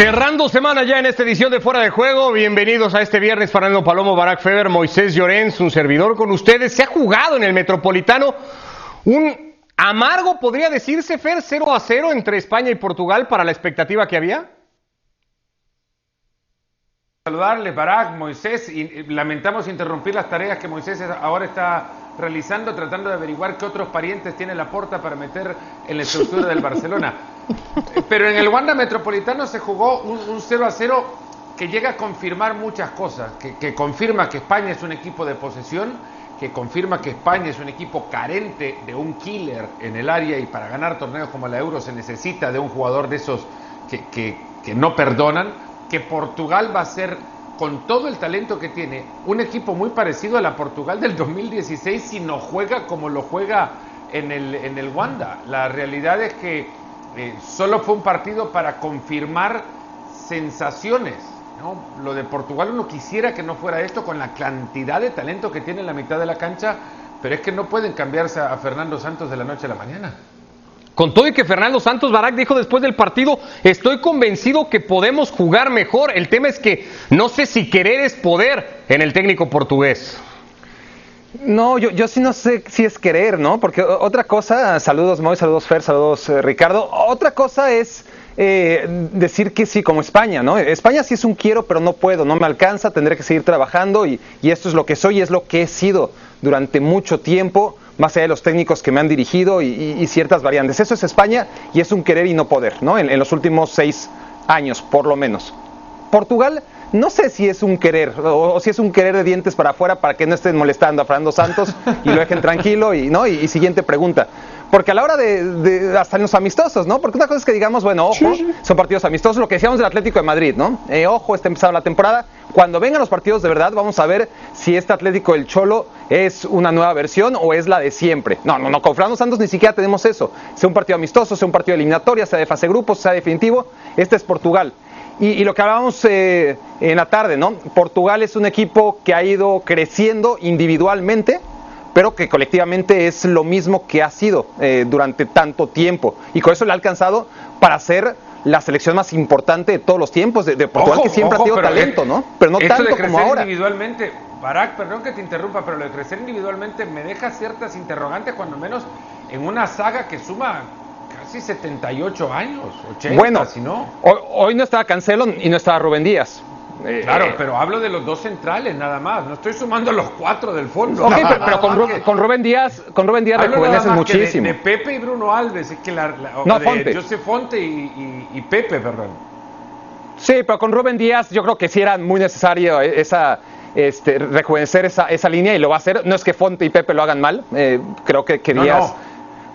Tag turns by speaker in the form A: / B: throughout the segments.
A: Cerrando semana ya en esta edición de Fuera de Juego, bienvenidos a este viernes Fernando Palomo, Barack Feber, Moisés Llorens, un servidor con ustedes. Se ha jugado en el Metropolitano un amargo, podría decirse, Fer, 0 a 0 entre España y Portugal para la expectativa que había.
B: Saludarles, Barack, Moisés, y lamentamos interrumpir las tareas que Moisés ahora está realizando, tratando de averiguar qué otros parientes tiene la porta para meter en la estructura del Barcelona. Pero en el Wanda Metropolitano se jugó un, 0 a 0 que llega a confirmar muchas cosas, que, confirma que España es un equipo de posesión, que confirma que España es un equipo carente de un killer en el área y para ganar torneos como la Euro se necesita de un jugador de esos que no perdonan, que Portugal va a ser con todo el talento que tiene, un equipo muy parecido a la Portugal del 2016 si no juega como lo juega en el, en el Wanda. La realidad es que eh, solo fue un partido para confirmar sensaciones. ¿no? Lo de Portugal uno quisiera que no fuera esto con la cantidad de talento que tiene en la mitad de la cancha, pero es que no pueden cambiarse a Fernando Santos de la noche a la mañana.
A: Con todo y que Fernando Santos Barak dijo después del partido, estoy convencido que podemos jugar mejor. El tema es que no sé si querer es poder en el técnico portugués.
C: No, yo, yo sí no sé si es querer, ¿no? Porque otra cosa, saludos Moy, saludos Fer, saludos eh, Ricardo, otra cosa es eh, decir que sí, como España, ¿no? España sí es un quiero, pero no puedo, no me alcanza, tendré que seguir trabajando y, y esto es lo que soy y es lo que he sido durante mucho tiempo más allá de los técnicos que me han dirigido y, ciertas variantes. Eso es España y es un querer y no poder, ¿no? En, los últimos seis años, por lo menos. Portugal, no sé si es un querer o, si es un querer de dientes para afuera para que no estén molestando a Fernando Santos y lo dejen tranquilo y, ¿no? y siguiente pregunta. Porque a la hora de, hasta en los amistosos, ¿no? Porque una cosa es que digamos, bueno, ojo, son partidos amistosos, lo que decíamos del Atlético de Madrid, ¿no? Eh, ojo, está empezando la temporada. Cuando vengan los partidos de verdad, vamos a ver si este Atlético del Cholo es una nueva versión o es la de siempre. No, no, no, con Fernando Santos ni siquiera tenemos eso. Sea un partido amistoso, sea un partido eliminatoria, sea de fase grupos, sea definitivo, este es Portugal. Y, lo que hablábamos eh, en la tarde, ¿no? Portugal es un equipo que ha ido creciendo individualmente, pero que colectivamente es lo mismo que ha sido eh, durante tanto tiempo. Y con eso le ha alcanzado para ser la selección más importante de todos los tiempos de, Portugal, que siempre ha tenido talento, ¿no?
B: Pero no tanto como ahora. individualmente, Barack, perdón que te interrumpa, pero lo de crecer individualmente me deja ciertas interrogantes, cuando menos en una saga que suma casi 78 años, 80,
C: bueno, si no. Hoy, hoy no estaba Cancelo y no estaba Rubén Díaz.
B: Eh, claro, eh, pero hablo de los dos centrales nada más. No estoy sumando los cuatro del fondo.
C: pero, con, Rubén, Díaz, con Rubén Díaz rejuvenece muchísimo.
B: De, Pepe y Bruno Alves, es que la, no, de Fonte. José Fonte y, Pepe, perdón.
C: Sí, pero con Rubén Díaz yo creo que sí era muy necesario esa este, rejuvenecer esa, esa línea y lo va a hacer. No es que Fonte y Pepe lo hagan mal, eh, creo que, que Díaz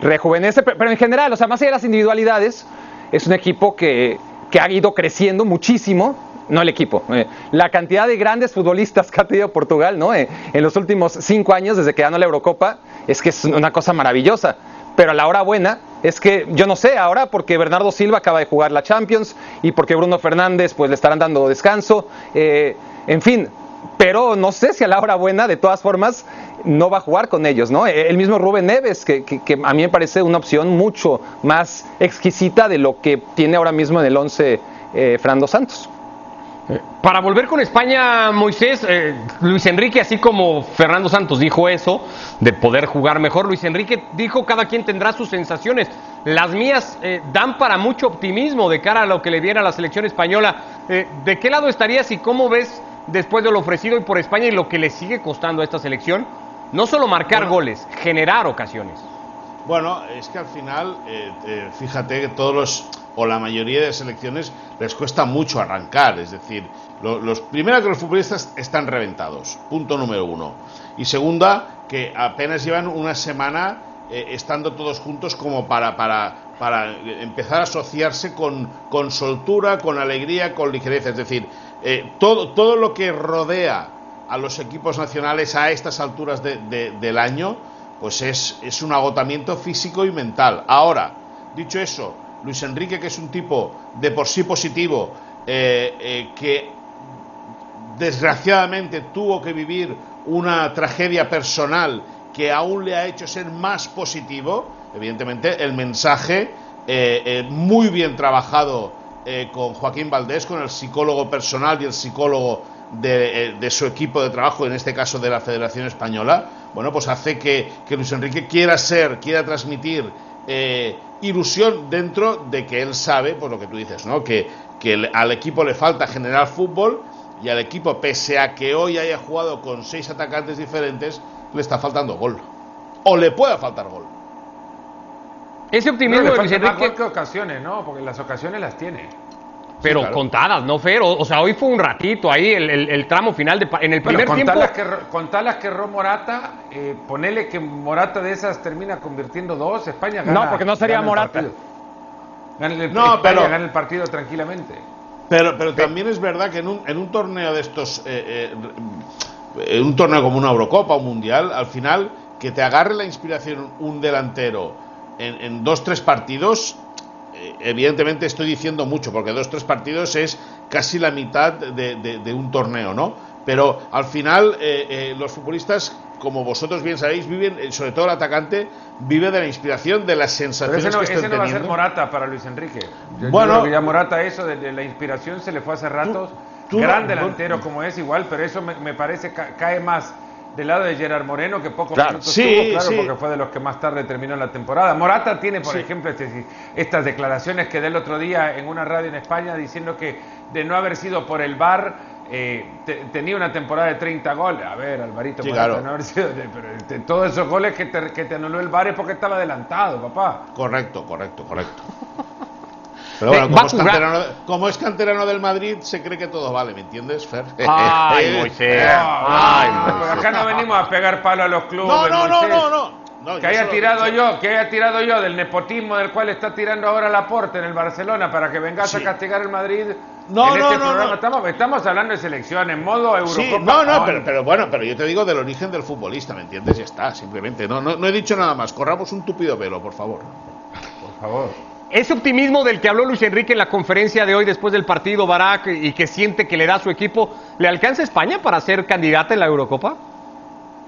C: rejuvenece, pero, en general, o sea, más allá de las individualidades, es un equipo que, que ha ido creciendo muchísimo no el equipo, eh, la cantidad de grandes futbolistas que ha tenido Portugal ¿no? Eh, en los últimos cinco años desde que ganó la Eurocopa es que es una cosa maravillosa. Pero a la hora buena es que yo no sé ahora porque Bernardo Silva acaba de jugar la Champions y porque Bruno Fernández pues le estarán dando descanso, eh, en fin. Pero no sé si a la hora buena, de todas formas, no va a jugar con ellos, ¿no? El mismo Rubén Neves, que, a mí me parece una opción mucho más exquisita de lo que tiene ahora mismo en el 11 Fernando Santos.
A: Para volver con España, Moisés, eh, Luis Enrique, así como Fernando Santos dijo eso, de poder jugar mejor, Luis Enrique dijo cada quien tendrá sus sensaciones. Las mías eh, dan para mucho optimismo de cara a lo que le viene a la selección española. Eh, ¿De qué lado estarías y cómo ves después de lo ofrecido y por España y lo que le sigue costando a esta selección? No solo marcar goles, generar ocasiones.
D: Bueno, es que al final, fíjate que todos los o la mayoría de selecciones les cuesta mucho arrancar. Es decir, los, primero que los futbolistas están reventados, punto número uno. Y segunda, que apenas llevan una semana eh, estando todos juntos como para, para, para empezar a asociarse con, con, soltura, con alegría, con ligereza. Es decir, eh, todo, todo lo que rodea a los equipos nacionales a estas alturas del año, pues es, es un agotamiento físico y mental. Ahora, dicho eso, Luis Enrique, que es un tipo de por sí positivo, eh, eh, que desgraciadamente tuvo que vivir una tragedia personal que aún le ha hecho ser más positivo, evidentemente el mensaje eh, muy bien trabajado eh, con Joaquín Valdés, con el psicólogo personal y el psicólogo de, eh, su equipo de trabajo, en este caso de la Federación Española, bueno, pues hace que, Luis Enrique quiera ser, quiera transmitir eh, ilusión dentro de que él sabe, pues lo que tú dices, ¿no? Que, al equipo le falta generar fútbol y al equipo, pese a que hoy haya jugado con seis atacantes diferentes, le está faltando gol. O le puede faltar gol.
A: Ese optimismo
B: no,
A: de Luis Enrique.
B: que ocasiones, ¿no? Porque las ocasiones las tiene.
A: Pero sí, claro. contadas, ¿no, Fer? O, o, sea, hoy fue un ratito ahí, el, el, el tramo final, de, en el primer
B: bueno,
A: tiempo...
B: Las que, contalas que erró Morata, eh, ponele que Morata de esas termina convirtiendo dos, España gana
C: No, porque no sería Morata.
B: Gana el,
D: no,
B: España
D: pero,
B: gana el partido tranquilamente.
D: Pero, pero también es verdad que en un, en un torneo de estos, eh, eh, en un torneo como una Eurocopa o Mundial, al final, que te agarre la inspiración un delantero en, en dos, tres partidos, eh, evidentemente estoy diciendo mucho, porque dos, tres partidos es casi la mitad de, de, de un torneo, ¿no? Pero al final eh, eh, los futbolistas, como vosotros bien sabéis, viven, eh, sobre todo el atacante, vive de la inspiración, de las sensaciones
B: Pero ese no,
D: que
B: ese
D: estén
B: no va a ser Morata para Luis Enrique. Yo,
D: Bueno,
B: yo ya Morata eso de, de, la inspiración se le fue hace ratos.
D: tú-
B: Gran delantero como es igual, pero eso me, me parece ca cae más del lado de Gerard Moreno que pocos
D: Claro,
B: minutos
D: sí,
B: tuvo, claro,
D: sí.
B: porque fue de los que más tarde terminó la temporada. Morata tiene, por ejemplo, este- estas declaraciones que del otro día en una radio en España diciendo que de no haber sido por el VAR eh, te- tenía una temporada de 30 goles. A ver, Alvarito, Morata,
D: claro.
B: no haber sido de- pero este, todos esos goles que te, que te anuló el VAR es porque estaba adelantado, papá.
D: Correcto, correcto, correcto. Pero
A: Eh,
D: bueno,
A: va
D: como
A: a
D: es,
A: jugar-
D: canterano, como es canterano del Madrid, se cree que todo vale, ¿me entiendes, Fer?
A: Ay, Moisés. Ay, Moisés.
B: pero acá no venimos a pegar palo a los clubes.
D: No, no, no, no, no. No,
B: Que haya tirado yo, que haya tirado yo del nepotismo del cual está tirando ahora Laporte en el Barcelona para que vengas
D: Sí.
B: a castigar el Madrid.
D: No,
B: en
D: no,
B: este
D: no,
B: programa
D: no.
B: Estamos, estamos hablando de selección en modo Eurocopa.
D: Sí, no, no,
B: Ay,
D: pero, pero bueno, pero yo te digo del origen del futbolista, ¿me entiendes? Ya está, simplemente. No, no, no he dicho nada más. Corramos un tupido velo, por favor.
B: Por favor.
A: Ese optimismo del que habló Luis Enrique en la conferencia de hoy después del partido Barak y que siente que le da a su equipo, ¿le alcanza a España para ser candidata en la Eurocopa?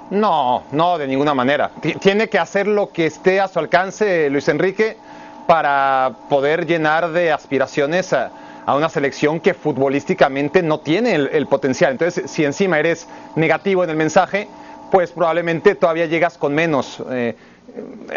C: No, no, de ninguna manera. Tiene que hacer lo que esté a su alcance Luis Enrique para poder llenar de aspiraciones a, una selección que futbolísticamente no tiene el, el potencial. Entonces, si encima eres negativo en el mensaje, pues probablemente todavía llegas con menos. Eh,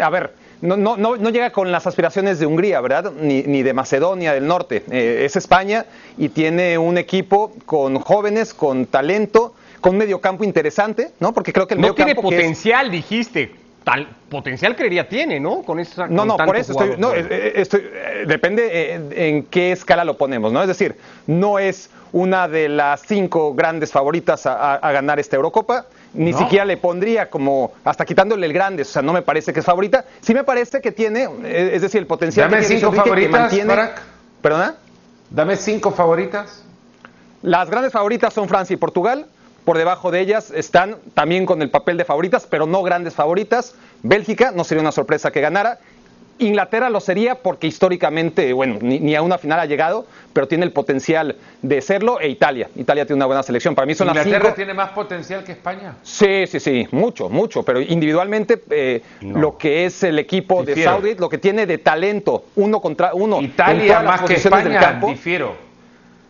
C: a ver, no, no, no, no llega con las aspiraciones de Hungría, ¿verdad? Ni, ni de Macedonia del Norte. Eh, es España y tiene un equipo con jóvenes, con talento, con un mediocampo interesante, ¿no? Porque creo que el
A: No tiene
C: mediocampo es-
A: potencial, dijiste. Tal potencial creería tiene, ¿no? Con esa
C: No,
A: con
C: no, por eso estoy, no, eh, eh, estoy- depende en qué escala lo ponemos, ¿no? Es decir, no es una de las cinco grandes favoritas a, a- a ganar esta Eurocopa, ni
B: ¿No?
C: siquiera le pondría como, hasta quitándole el grande, o sea, no me parece que es favorita, sí me parece que tiene, eh, es decir, el potencial
B: Dame
C: que tiene
B: cinco
C: que
B: favoritas,
C: mantiene-
B: Barak.
C: ¿Perdona?
B: Dame cinco favoritas.
C: Las grandes favoritas son Francia y Portugal. Por debajo de ellas están también con el papel de favoritas, pero no grandes favoritas. Bélgica, no sería una sorpresa que ganara. Inglaterra lo sería porque históricamente, bueno, ni, ni a una final ha llegado, pero tiene el potencial de serlo. E Italia. Italia tiene una buena selección. Para mí son las
B: Inglaterra
C: cinco.
B: tiene más potencial que España.
C: Sí, sí, sí, mucho, mucho, pero individualmente eh, lo que es el equipo de
B: Difiero.
C: Saudi, lo que tiene de talento, uno contra uno,
B: Italia
C: las
B: más que
C: del
B: España,
C: campo.
B: difiero.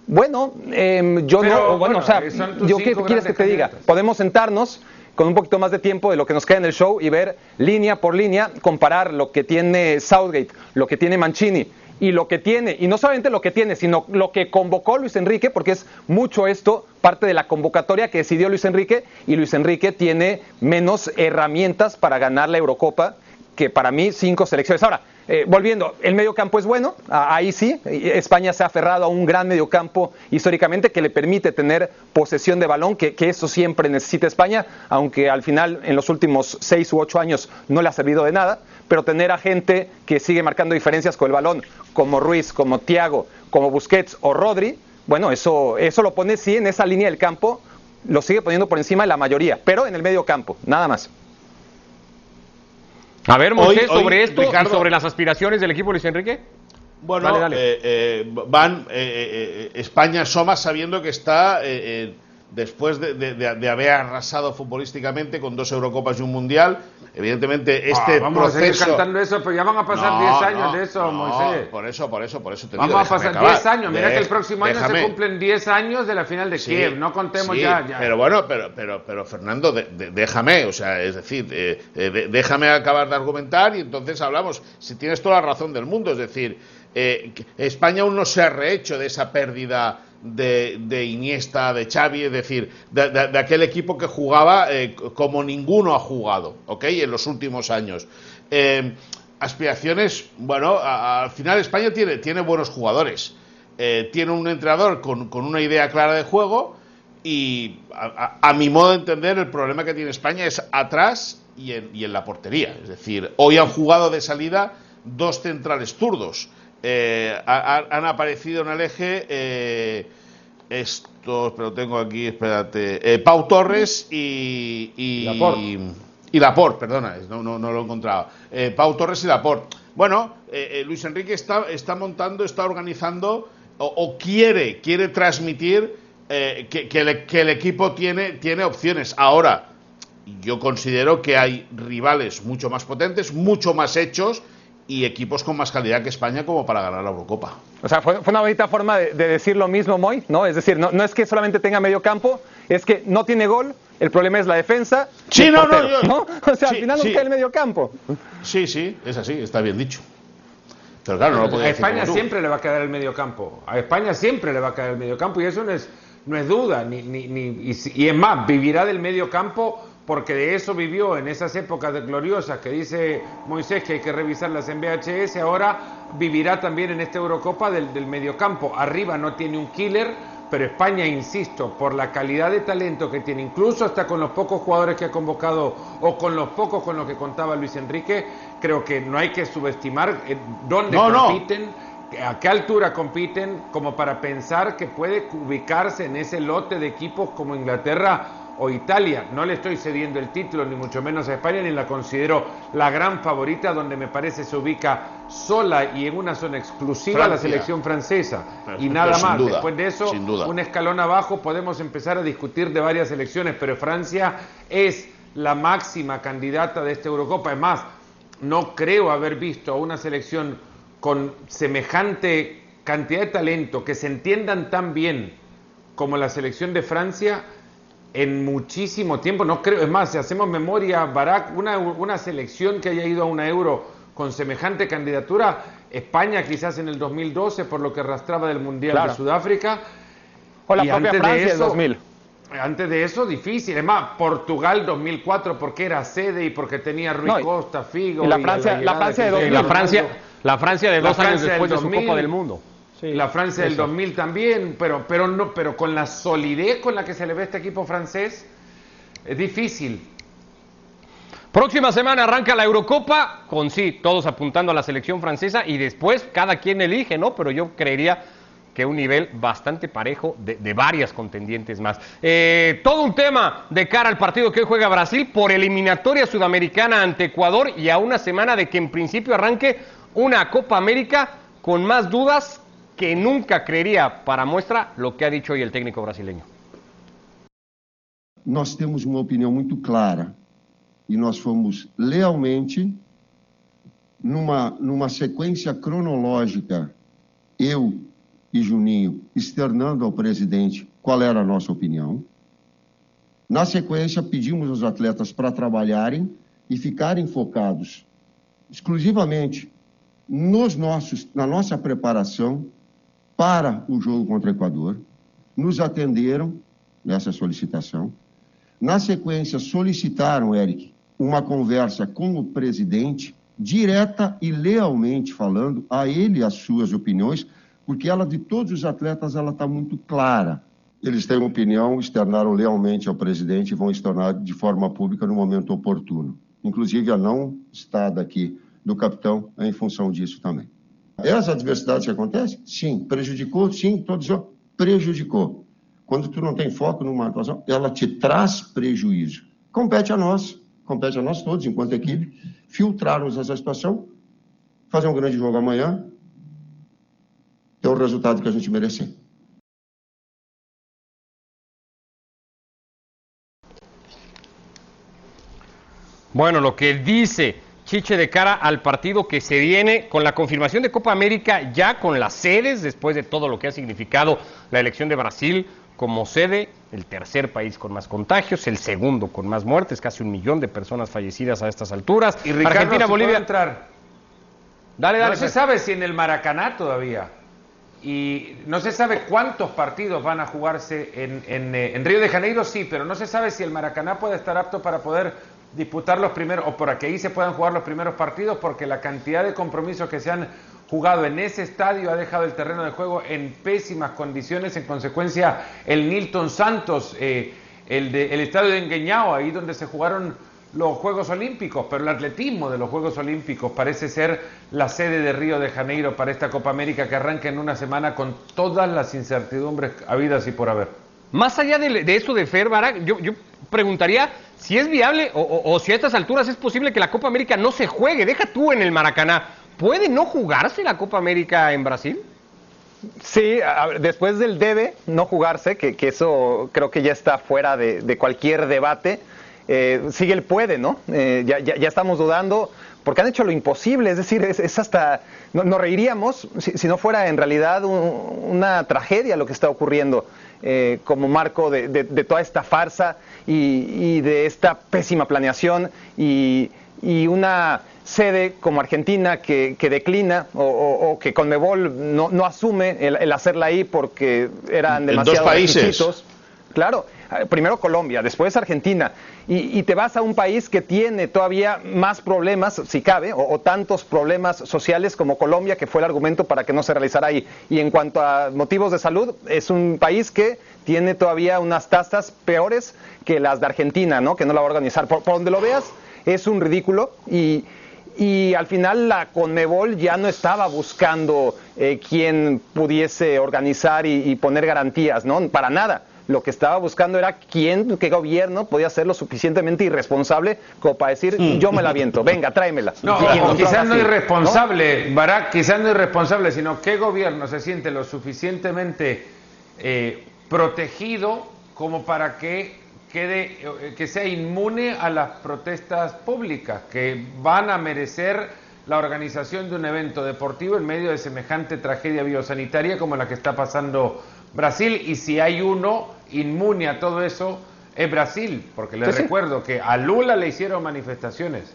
C: Bueno, em, yo
B: Pero,
C: no, bueno,
B: bueno,
C: o sea,
B: eh,
C: yo qué quieres que te diga. Podemos sentarnos con un poquito más de tiempo de lo que nos queda en el show y ver línea por línea, comparar lo que tiene Southgate, lo que tiene Mancini y lo que tiene, y no solamente lo que tiene, sino lo que convocó Luis Enrique, porque es mucho esto parte de la convocatoria que decidió Luis Enrique, y Luis Enrique tiene menos herramientas para ganar la Eurocopa que para mí cinco selecciones. Ahora, eh, volviendo, el mediocampo es bueno, ah, ahí sí, España se ha aferrado a un gran mediocampo históricamente que le permite tener posesión de balón, que, eso siempre necesita España, aunque al final en los últimos seis u ocho años no le ha servido de nada, pero tener a gente que sigue marcando diferencias con el balón, como Ruiz, como Thiago, como Busquets o Rodri, bueno, eso, eso lo pone sí en esa línea del campo, lo sigue poniendo por encima de la mayoría, pero en el medio campo, nada más.
A: A ver, Moisés,
D: Hoy- hoy,
A: sobre esto
D: Ricardo-
A: y sobre las aspiraciones del equipo Luis Enrique.
D: Bueno,
A: Dale, dale.
D: eh, eh, van eh, eh, España asoma sabiendo que está eh, eh, después de, de- de- de haber arrasado futbolísticamente con dos Eurocopas y un Mundial, evidentemente este
B: Ah, vamos a seguir cantando eso, pero ya van a pasar
D: No,
B: 10 años
D: no,
B: de eso,
D: no,
B: Moisés.
D: Por eso, por eso, por eso te
B: Vamos
D: digo,
B: a pasar
D: acabar.
B: 10 años. Mira que el próximo año se cumplen 10 años de la final de
D: Sí,
B: Kiev. No contemos
D: sí,
B: ya, ya.
D: Pero bueno, pero, pero, pero Fernando, déjame, o sea, es decir, eh, eh, déjame acabar de argumentar y entonces hablamos. Si tienes toda la razón del mundo, es decir, eh, España aún no se ha rehecho de esa pérdida de, Iniesta, de Xavi, es decir, de, aquel equipo que jugaba eh, como ninguno ha jugado, ¿ok? En los últimos años. Eh, aspiraciones, bueno, al final España tiene, tiene buenos jugadores. Eh, tiene un entrenador con, una idea clara de juego y a, mi modo de entender el problema que tiene España es atrás y en, y en la portería. Es decir, hoy han jugado de salida dos centrales zurdos. Eh, ha- ha- han aparecido en el eje eh, estos, pero tengo aquí, espérate, eh, Pau Torres y, y
B: Laporte.
D: y Laporte, perdona, no, no, no lo he encontrado. Pau Torres y Laporte. Bueno, Luis Enrique está, está montando, está organizando o, o quiere, quiere transmitir que, que el equipo tiene, tiene opciones. Ahora, yo considero que hay rivales mucho más potentes, mucho más hechos y equipos con más calidad que España como para ganar la Eurocopa.
C: O sea, fue, fue una bonita forma de, de decir lo mismo, Moy, ¿no? Es decir, no, no es que solamente tenga medio campo, es que no tiene gol, el problema es la defensa.
D: Sí, no, no,
C: portero,
D: yo-
C: O sea,
D: sí,
C: al final
D: sí.
C: nos cae el medio campo.
D: Sí, sí, es así, está bien dicho. Pero claro, no lo podía
B: a España siempre le va a quedar el mediocampo. A España siempre le va a quedar el mediocampo y eso no es, no es duda. Ni, ni, ni- y, y es más, vivirá del mediocampo porque de eso vivió en esas épocas de gloriosas que dice Moisés que hay que revisarlas en VHS. Ahora vivirá también en esta Eurocopa del, del mediocampo. Arriba no tiene un killer, pero España, insisto, por la calidad de talento que tiene, incluso hasta con los pocos jugadores que ha convocado o con los pocos con los que contaba Luis Enrique, creo que no hay que subestimar eh, dónde
D: No, no.
B: compiten, a qué altura compiten, como para pensar que puede ubicarse en ese lote de equipos como Inglaterra o Italia. No le estoy cediendo el título, ni mucho menos a España, ni la considero la gran favorita, donde me parece se ubica sola y en una zona exclusiva la selección francesa.
D: Pero-
B: y nada más.
D: duda,
B: Después de eso, un escalón abajo podemos empezar a discutir de varias selecciones, pero Francia es la máxima candidata de esta Eurocopa. Es más, no creo haber visto a una selección con semejante cantidad de talento, que se entiendan tan bien como la selección de Francia en muchísimo tiempo. No creo, es más, si hacemos memoria, Barak, una, una selección que haya ido a una euro con semejante candidatura, España quizás en el 2012, por lo que arrastraba del Mundial
C: Claro.
B: de Sudáfrica.
C: O la
B: Y
C: propia
B: antes de
C: Francia del
B: eso-
C: 2000.
B: Antes de eso, difícil. Es más, Portugal 2004 porque era sede y porque tenía Rui
C: No, y-
B: Costa, Figo.
C: y la
B: y
C: Francia- la
B: llegada
C: Francia de
B: que
C: 2000.
A: La Francia, la Francia de
B: La
A: dos años
B: Francia
A: después
B: del
A: de su
B: 2000.
A: Copa del Mundo.
B: La Francia del 2000 también, pero, pero, no, pero con la solidez con la que se le ve este equipo francés, es difícil.
A: Próxima semana arranca la Eurocopa, con sí, todos apuntando a la selección francesa y después cada quien elige, ¿no? Pero yo creería que un nivel bastante parejo de, de varias contendientes más. Eh, todo un tema de cara al partido que hoy juega Brasil por eliminatoria sudamericana ante Ecuador y a una semana de que en principio arranque una Copa América con más dudas que nunca creería para muestra lo que ha dicho hoy el técnico brasileño.
E: nós temos uma opinião muito clara e nós fomos lealmente numa, numa sequência cronológica, eu e Juninho externando ao presidente qual era a nossa opinião. Na sequência, pedimos aos atletas para trabalharem e ficarem focados exclusivamente nos nossos, na nossa preparação para o jogo contra o Equador. Nos atenderam nessa solicitação. Na sequência, solicitaram, Eric, uma conversa com o presidente, direta e lealmente falando a ele as suas opiniões, porque ela, de todos os atletas, ela está muito clara. Eles têm opinião, externaram lealmente ao presidente e vão externar de forma pública no momento oportuno. Inclusive a não estada aqui do capitão é em função disso também. Essa adversidade que acontece, sim, prejudicou, sim, todos ó, prejudicou. Quando tu não tem foco numa atuação, ela te traz prejuízo. Compete a nós, compete a nós todos, enquanto equipe, filtrarmos essa situação, fazer um grande jogo amanhã, ter o resultado que a gente merecer.
A: Bueno, lo que ele dice Chiche de cara al partido que se viene con la confirmación de Copa América ya con las sedes después de todo lo que ha significado la elección de Brasil como sede, el tercer país con más contagios, el segundo con más muertes, casi un millón de personas fallecidas a estas alturas.
B: Y Ricardo,
A: Argentina,
B: si
A: Bolivia.
B: entrar.
A: Dale, dale.
B: No se
A: Fer.
B: sabe si en el Maracaná todavía. Y no se sabe cuántos partidos van a jugarse en, en, eh, en Río de Janeiro, sí, pero no se sabe si el Maracaná puede estar apto para poder disputar los primeros, o para que ahí se puedan jugar los primeros partidos, porque la cantidad de compromisos que se han jugado en ese estadio ha dejado el terreno de juego en pésimas condiciones. En consecuencia, el Nilton Santos, eh, el, de- el estadio de Engueñao, ahí donde se jugaron los Juegos Olímpicos, pero el atletismo de los Juegos Olímpicos parece ser la sede de Río de Janeiro para esta Copa América que arranca en una semana con todas las incertidumbres habidas y por haber.
A: Más allá de, eso de Fer, yo, yo preguntaría si es viable o, si a estas alturas es posible que la Copa América no se juegue. Deja tú en el Maracaná. ¿Puede no jugarse la Copa América en Brasil?
C: Sí, después del debe no jugarse, que, eso creo que ya está fuera de, cualquier debate, eh, sigue el puede, ¿no? Eh, ya estamos dudando porque han hecho lo imposible, es decir, es, es hasta, no- nos reiríamos si, si no fuera en realidad un- una tragedia lo que está ocurriendo eh, como marco de, de- de toda esta farsa y, y de esta pésima planeación y, y una sede como Argentina que, que declina o, o- o que Conmebol no, no asume el, el hacerla ahí porque eran
D: En
C: demasiados
D: dos países.
C: requisitos. Claro, primero Colombia, después Argentina, y, te vas a un país que tiene todavía más problemas, si cabe, o, tantos problemas sociales como Colombia, que fue el argumento para que no se realizara ahí. Y en cuanto a motivos de salud, es un país que tiene todavía unas tasas peores que las de Argentina, ¿no? Que no la va a organizar. Por, donde lo veas, es un ridículo y, al final la Conmebol ya no estaba buscando eh, quién pudiese organizar y, y poner garantías, ¿no? Para nada. Lo que estaba buscando era quién, qué gobierno podía ser lo suficientemente irresponsable como para decir, yo me la viento, venga, tráemela.
B: No, quizás no irresponsable, Barak, quizás no irresponsable, sino qué gobierno se siente lo suficientemente eh, protegido como para que quede, eh, que sea inmune a las protestas públicas que van a merecer la organización de un evento deportivo en medio de semejante tragedia biosanitaria como la que está pasando Brasil y si hay uno inmune a todo eso es Brasil, porque les
C: Sí, sí.
B: recuerdo que a Lula le hicieron manifestaciones,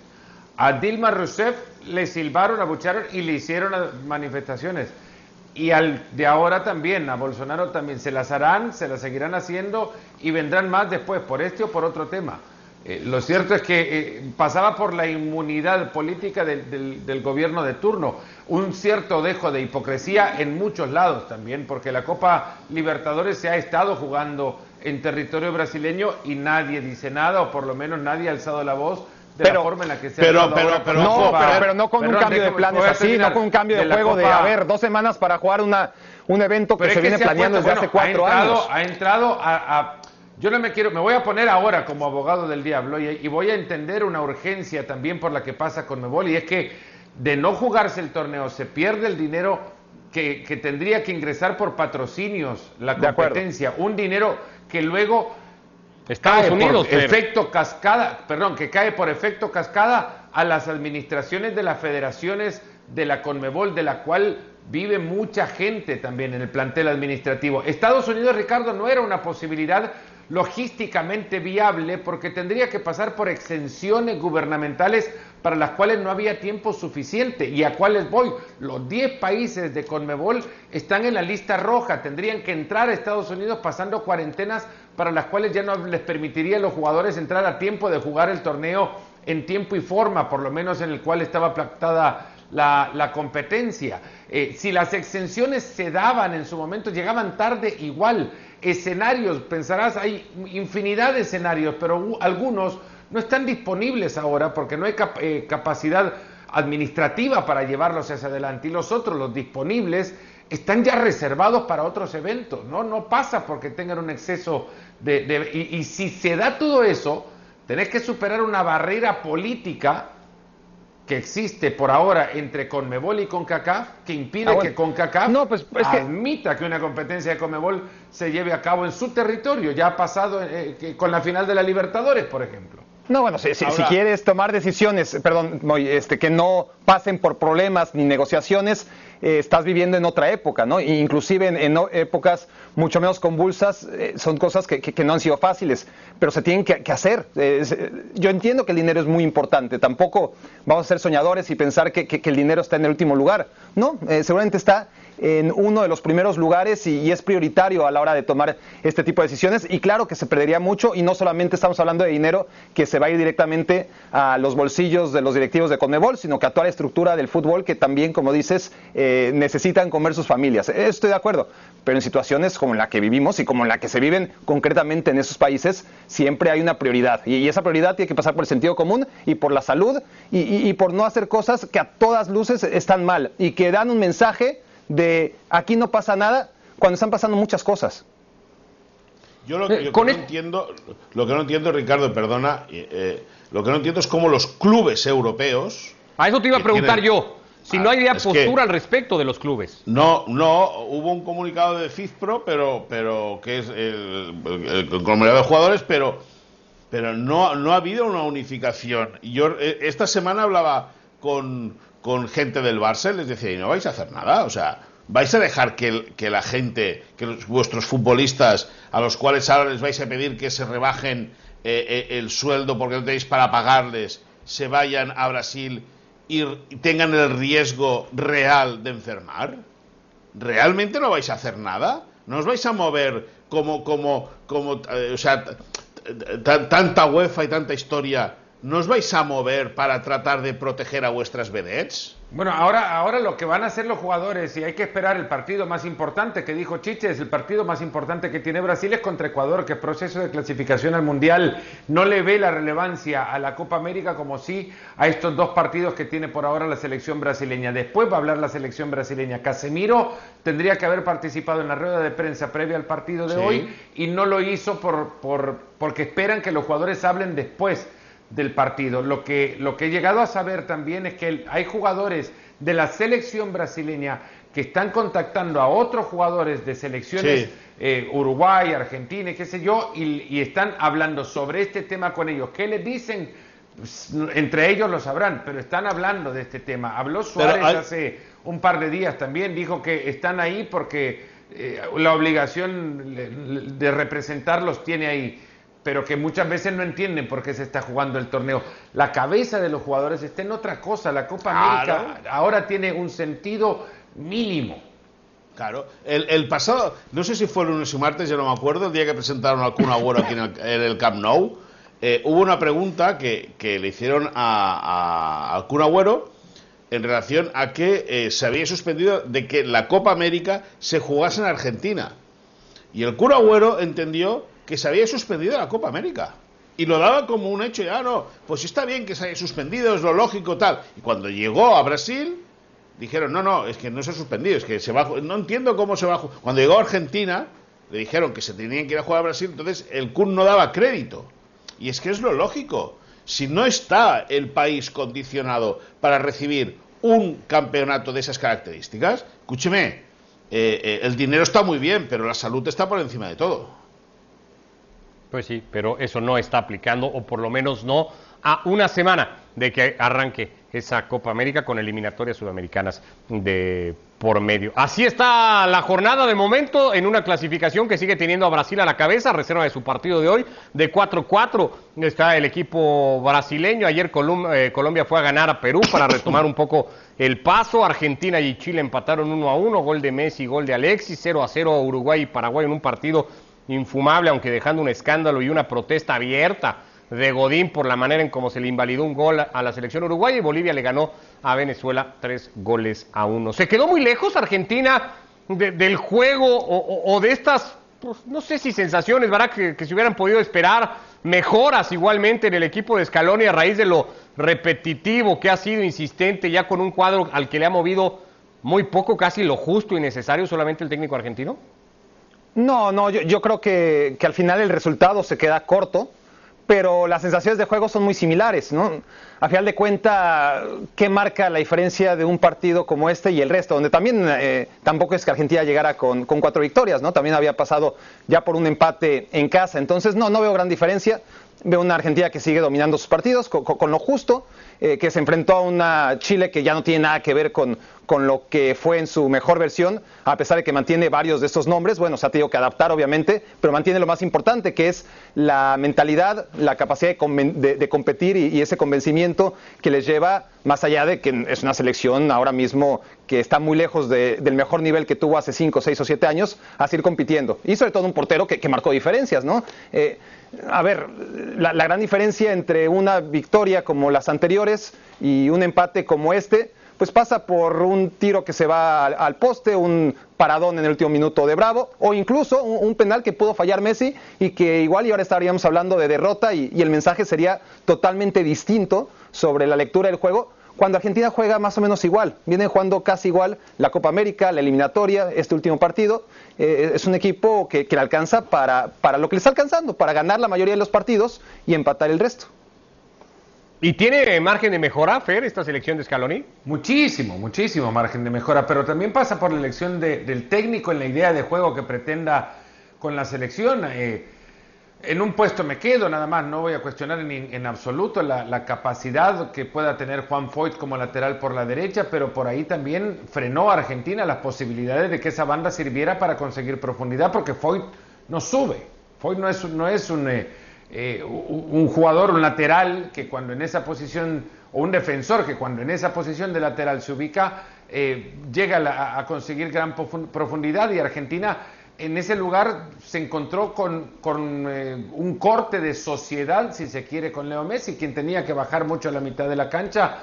B: a Dilma Rousseff le silbaron, abucharon y le hicieron manifestaciones. Y al de ahora también, a Bolsonaro también, se las harán, se las seguirán haciendo y vendrán más después, por este o por otro tema. Eh, lo cierto es que eh, pasaba por la inmunidad política del, del- del gobierno de turno, un cierto dejo de hipocresía en muchos lados también, porque la Copa Libertadores se ha estado jugando en territorio brasileño y nadie dice nada, o por lo menos nadie ha alzado la voz de la
C: Pero-
B: forma en la que se
D: pero-
B: ha
D: pero- pero-
B: la
C: No,
B: Copa-
C: pero, pero no con un cambio de planes así, no con un cambio de,
B: la
C: juego de, a ver, dos semanas para jugar una, un evento que se viene planeando desde hace cuatro
B: ha entrado,
C: años.
B: Ha entrado a, a- Yo no me quiero... Me voy a poner ahora como abogado del diablo y, y voy a entender una urgencia también por la que pasa con Mebol y es que de no jugarse el torneo se pierde el dinero que, que tendría que ingresar por patrocinios la competencia. Un dinero que luego
A: Estados
B: cae
A: Unidos,
B: por efecto cascada, perdón, que cae por efecto cascada a las administraciones de las federaciones de la Conmebol, de la cual vive mucha gente también en el plantel administrativo. Estados Unidos, Ricardo, no era una posibilidad logísticamente viable porque tendría que pasar por exenciones gubernamentales para las cuales no había tiempo suficiente. ¿Y a cuáles voy? Los 10 países de Conmebol están en la lista roja, tendrían que entrar a Estados Unidos pasando cuarentenas para las cuales ya no les permitiría a los jugadores entrar a tiempo de jugar el torneo en tiempo y forma, por lo menos en el cual estaba pactada la, la competencia. Eh, si las exenciones se daban en su momento, llegaban tarde igual. Escenarios, pensarás, hay infinidad de escenarios, pero algunos no están disponibles ahora porque no hay eh, capacidad administrativa para llevarlos hacia adelante y los otros, los disponibles, están ya reservados para otros eventos, ¿no? No pasa porque tengan un exceso de... de- y, y si se da todo eso, tenés que superar una barrera política que existe por ahora entre Conmebol y CONCACAF, que impide
C: Ah, bueno.
B: que CONCACAF
C: No, pues,
B: admita que una competencia de Conmebol se lleve a cabo en su territorio. Ya ha pasado eh, que- con la final de la Libertadores, por ejemplo.
C: No, bueno, si, si- quieres tomar decisiones, perdón, este, que no pasen por problemas ni negociaciones, eh, estás viviendo en otra época, ¿no? E inclusive en, en épocas mucho menos convulsas, eh, son cosas que, que- que no han sido fáciles, pero se tienen que, que hacer. Eh, yo entiendo que el dinero es muy importante, tampoco vamos a ser soñadores y pensar que, el dinero está en el último lugar, ¿no? Seguramente está en uno de los primeros lugares y, es prioritario a la hora de tomar este tipo de decisiones y claro que se perdería mucho y no solamente estamos hablando de dinero que se va a ir directamente a los bolsillos de los directivos de Conmebol, sino que a toda la estructura del fútbol que también, como dices, eh, necesitan comer sus familias. Estoy de acuerdo, pero en situaciones como la que vivimos y como en la que se viven concretamente en esos países, siempre hay una prioridad y, esa prioridad tiene que pasar por el sentido común y por la salud y por no hacer cosas que a todas luces están mal y que dan un mensaje de aquí no pasa nada cuando están pasando muchas cosas.
D: Yo lo,
A: Eh,
D: que no
A: el-
D: entiendo, lo que no entiendo, Ricardo, perdona, eh, eh, lo que no entiendo es cómo los clubes europeos
A: A eso te iba a preguntar
D: tienen-
A: yo. Si no
D: Ah,
A: hay
D: que-
A: postura al respecto de los clubes.
D: No, no, hubo un comunicado de FIFPro, pero, pero que es el, el- el conglomerado de jugadores, pero, pero no, no ha habido una unificación. Yo eh, esta semana hablaba con, con gente del Barça les decía, y no vais a hacer nada, o sea, vais a dejar que, la gente, que los- vuestros futbolistas, a los cuales ahora les vais a pedir que se rebajen eh, eh, el sueldo porque no tenéis para pagarles, se vayan a Brasil y tengan el riesgo real de enfermar. ¿Realmente no vais a hacer nada? ¿No os vais a mover como, como, como, eh, o sea, tanta UEFA y tanta historia? ¿No os vais a mover para tratar de proteger a vuestras vedettes?
B: Bueno, ahora, ahora lo que van a hacer los jugadores, y hay que esperar el partido más importante que dijo Chiches, el partido más importante que tiene Brasil es contra Ecuador, que es proceso de clasificación al Mundial. No le ve la relevancia a la Copa América como sí a estos dos partidos que tiene por ahora la selección brasileña. Después va a hablar la selección brasileña. Casemiro tendría que haber participado en la rueda de prensa previa al partido de
D: Sí.
B: hoy y no lo hizo por, por, porque esperan que los jugadores hablen después del partido. Lo que, lo que he llegado a saber también es que hay jugadores de la selección brasileña que están contactando a otros jugadores de selecciones
D: Sí.
B: eh, Uruguay, Argentina, qué sé yo, y, y están hablando sobre este tema con ellos. ¿Qué les dicen? Pues, entre ellos lo sabrán, pero están hablando de este tema. Habló Suárez
D: hay-
B: hace un par de días también, dijo que están ahí porque eh, la obligación de representarlos tiene ahí, pero que muchas veces no entienden por qué se está jugando el torneo. La cabeza de los jugadores está en otra cosa. La Copa
D: Claro.
B: América ahora tiene un sentido mínimo.
D: Claro, el, el pasado, no sé si fue el lunes o martes, ya no me acuerdo, el día que presentaron al Kun Agüero aquí en el, en el Camp Nou, eh, hubo una pregunta que, que le hicieron a, a- al Kun Agüero en relación a que eh, se había suspendido de que la Copa América se jugase en Argentina. Y el Kun Agüero entendió que se había suspendido la Copa América. Y lo daba como un hecho, ya no, pues está bien que se haya suspendido, es lo lógico, tal. Y cuando llegó a Brasil, dijeron, no, no, es que no se ha suspendido, es que se va a no entiendo cómo se va a ju-". Cuando llegó a Argentina, le dijeron que se tenían que ir a jugar a Brasil, entonces el Kun no daba crédito. Y es que es lo lógico. Si no está el país condicionado para recibir un campeonato de esas características, escúcheme, eh, eh, el dinero está muy bien, pero la salud está por encima de todo.
A: Pues sí, pero eso no está aplicando, o por lo menos no a una semana de que arranque esa Copa América con eliminatorias sudamericanas de por medio. Así está la jornada de momento en una clasificación que sigue teniendo a Brasil a la cabeza, reserva de su partido de hoy, de 4-4 está el equipo brasileño. Ayer eh, Colombia fue a ganar a Perú para retomar un poco el paso. Argentina y Chile empataron 1 a 1, gol de Messi, gol de Alexis, 0 a 0 Uruguay y Paraguay en un partido infumable, aunque dejando un escándalo y una protesta abierta de Godín por la manera en cómo se le invalidó un gol a la selección uruguaya y Bolivia le ganó a Venezuela tres goles a uno. Se quedó muy lejos Argentina de- del juego o, de estas, pues, no sé si sensaciones, ¿verdad? Que, que se hubieran podido esperar mejoras igualmente en el equipo de Scaloni a raíz de lo repetitivo que ha sido insistente ya con un cuadro al que le ha movido muy poco, casi lo justo y necesario solamente el técnico argentino.
C: No, no, yo, yo creo que, al final el resultado se queda corto, pero las sensaciones de juego son muy similares, ¿no? A final de cuenta, ¿qué marca la diferencia de un partido como este y el resto? Donde también eh, tampoco es que Argentina llegara con, con cuatro victorias, ¿no? También había pasado ya por un empate en casa. Entonces, no, no veo gran diferencia. Veo una Argentina que sigue dominando sus partidos con lo justo, eh, que se enfrentó a una Chile que ya no tiene nada que ver con, con lo que fue en su mejor versión, a pesar de que mantiene varios de estos nombres. Bueno, se ha tenido que adaptar, obviamente, pero mantiene lo más importante, que es la mentalidad, la capacidad de, de- de competir y, ese convencimiento que les lleva, más allá de que es una selección ahora mismo que está muy lejos de- del mejor nivel que tuvo hace 5, 6 o 7 años, a seguir compitiendo. Y sobre todo un portero que, marcó diferencias, ¿no? Eh, a ver, la gran diferencia entre una victoria como las anteriores y un empate como este, pues pasa por un tiro que se va al, poste, un paradón en el último minuto de Bravo, o incluso un, penal que pudo fallar Messi y que igual y ahora estaríamos hablando de derrota y, el mensaje sería totalmente distinto sobre la lectura del juego. Cuando Argentina juega más o menos igual, vienen jugando casi igual la Copa América, la eliminatoria, este último partido, eh, es un equipo que, que le alcanza para, para lo que le está alcanzando, para ganar la mayoría de los partidos y empatar el resto.
A: ¿Y tiene margen de mejora, Fer, esta selección de Scaloni?
B: Muchísimo, muchísimo margen de mejora, pero también pasa por la elección de- del técnico en la idea de juego que pretenda con la selección. Eh, en un puesto me quedo nada más, no voy a cuestionar en, absoluto la, capacidad que pueda tener Juan Foyt como lateral por la derecha, pero por ahí también frenó a Argentina las posibilidades de que esa banda sirviera para conseguir profundidad, porque Foyt no sube. Foyt no es, no es un, eh, eh, un jugador, un lateral que cuando en esa posición, o un defensor que cuando en esa posición de lateral se ubica, eh, llega a a conseguir gran profun- profundidad y Argentina en ese lugar se encontró con, con, eh, un corte de sociedad, si se quiere, con Leo Messi, quien tenía que bajar mucho a la mitad de la cancha,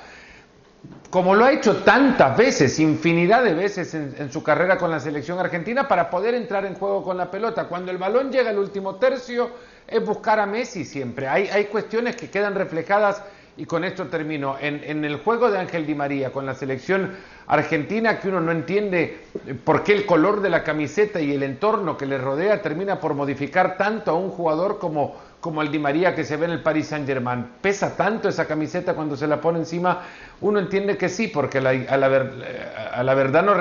B: como lo ha hecho tantas veces, infinidad de veces en su carrera con la selección argentina, para poder entrar en juego con la pelota. Cuando el balón llega al último tercio, es buscar a Messi siempre. Hay, hay cuestiones que quedan reflejadas, y con esto termino, en, en el juego de Ángel Di María con la selección argentina, que uno no entiende eh, por qué el color de la camiseta y el entorno que le rodea termina por modificar tanto a un jugador como, como el Di María que se ve en el Paris Saint Germain. Pesa tanto esa camiseta cuando se la pone encima, uno entiende que sí, porque a, la ver- a la verdad no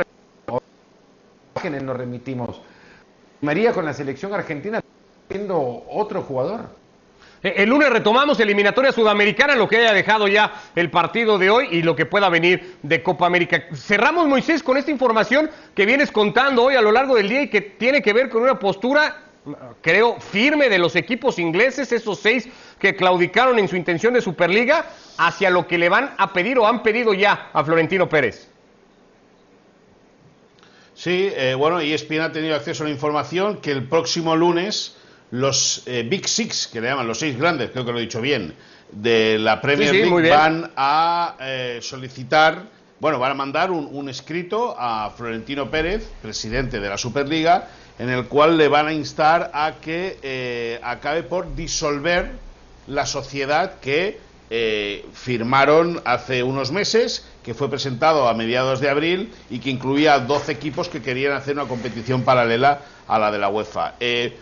B: nos remitimos. Di María con la selección argentina siendo otro jugador.
A: Eh, El lunes retomamos eliminatoria sudamericana, lo que haya dejado ya el partido de hoy y lo que pueda venir de Copa América. Cerramos, Moisés, con esta información que vienes contando hoy a lo largo del día y que tiene que ver con una postura, creo, firme de los equipos ingleses, esos seis que claudicaron en su intención de Superliga, hacia lo que le van a pedir o han pedido ya a Florentino Pérez.
D: Sí, eh, bueno, y ESPN ha tenido acceso a la información que el próximo lunes los eh, Big Six, que le llaman los seis grandes, creo que lo he dicho bien, de la Premier
A: Sí, sí, muy
D: League van a eh, solicitar, bueno, van a mandar un, un escrito a Florentino Pérez, presidente de la Superliga, en el cual le van a instar a que eh, acabe por disolver la sociedad que eh, firmaron hace unos meses, que fue presentado a mediados de abril y que incluía 12 equipos que querían hacer una competición paralela a la de la UEFA. Eh,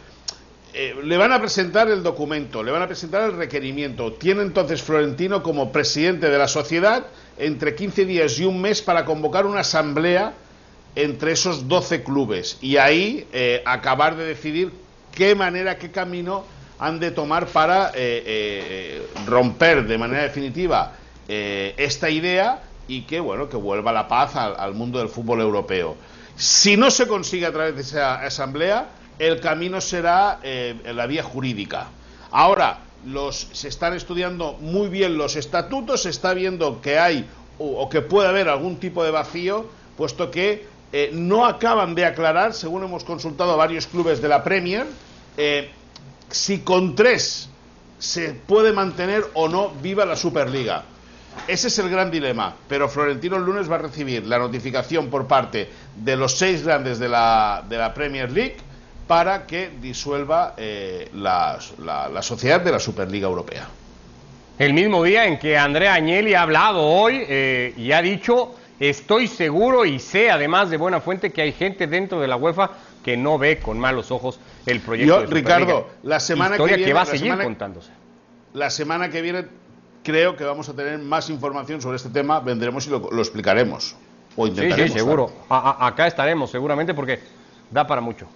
D: eh, le van a presentar el documento, le van a presentar el requerimiento. Tiene entonces Florentino como presidente de la sociedad entre 15 días y un mes para convocar una asamblea entre esos 12 clubes y ahí eh, acabar de decidir qué manera, qué camino han de tomar para eh, romper de manera definitiva esta idea y que bueno que vuelva la paz al, al mundo del fútbol europeo. Si no se consigue a través de esa asamblea, el camino será eh, la vía jurídica. Ahora, los, se están estudiando muy bien los estatutos, se está viendo que hay o, o que puede haber algún tipo de vacío, puesto que eh, no acaban de aclarar, según hemos consultado a varios clubes de la Premier, eh, si con tres se puede mantener o no viva la Superliga. Ese es el gran dilema, pero Florentino el lunes va a recibir la notificación por parte de los seis grandes de la, de la Premier League para que disuelva eh, la, la- la sociedad de la Superliga Europea.
A: El mismo día en que Andrea Agnelli ha hablado hoy eh, y ha dicho, estoy seguro y sé además de buena fuente que hay gente dentro de la UEFA que no ve con malos ojos el proyecto
D: Yo,
A: de Superliga.
D: Ricardo, la semana que
A: Historia
D: viene-
A: va a seguir
D: semana-
A: contándose.
D: La semana que viene creo que vamos a tener más información sobre este tema, vendremos y lo, lo explicaremos. O
A: Sí,
D: intentaremos.
A: sí, seguro. A- a- acá estaremos seguramente porque da para mucho.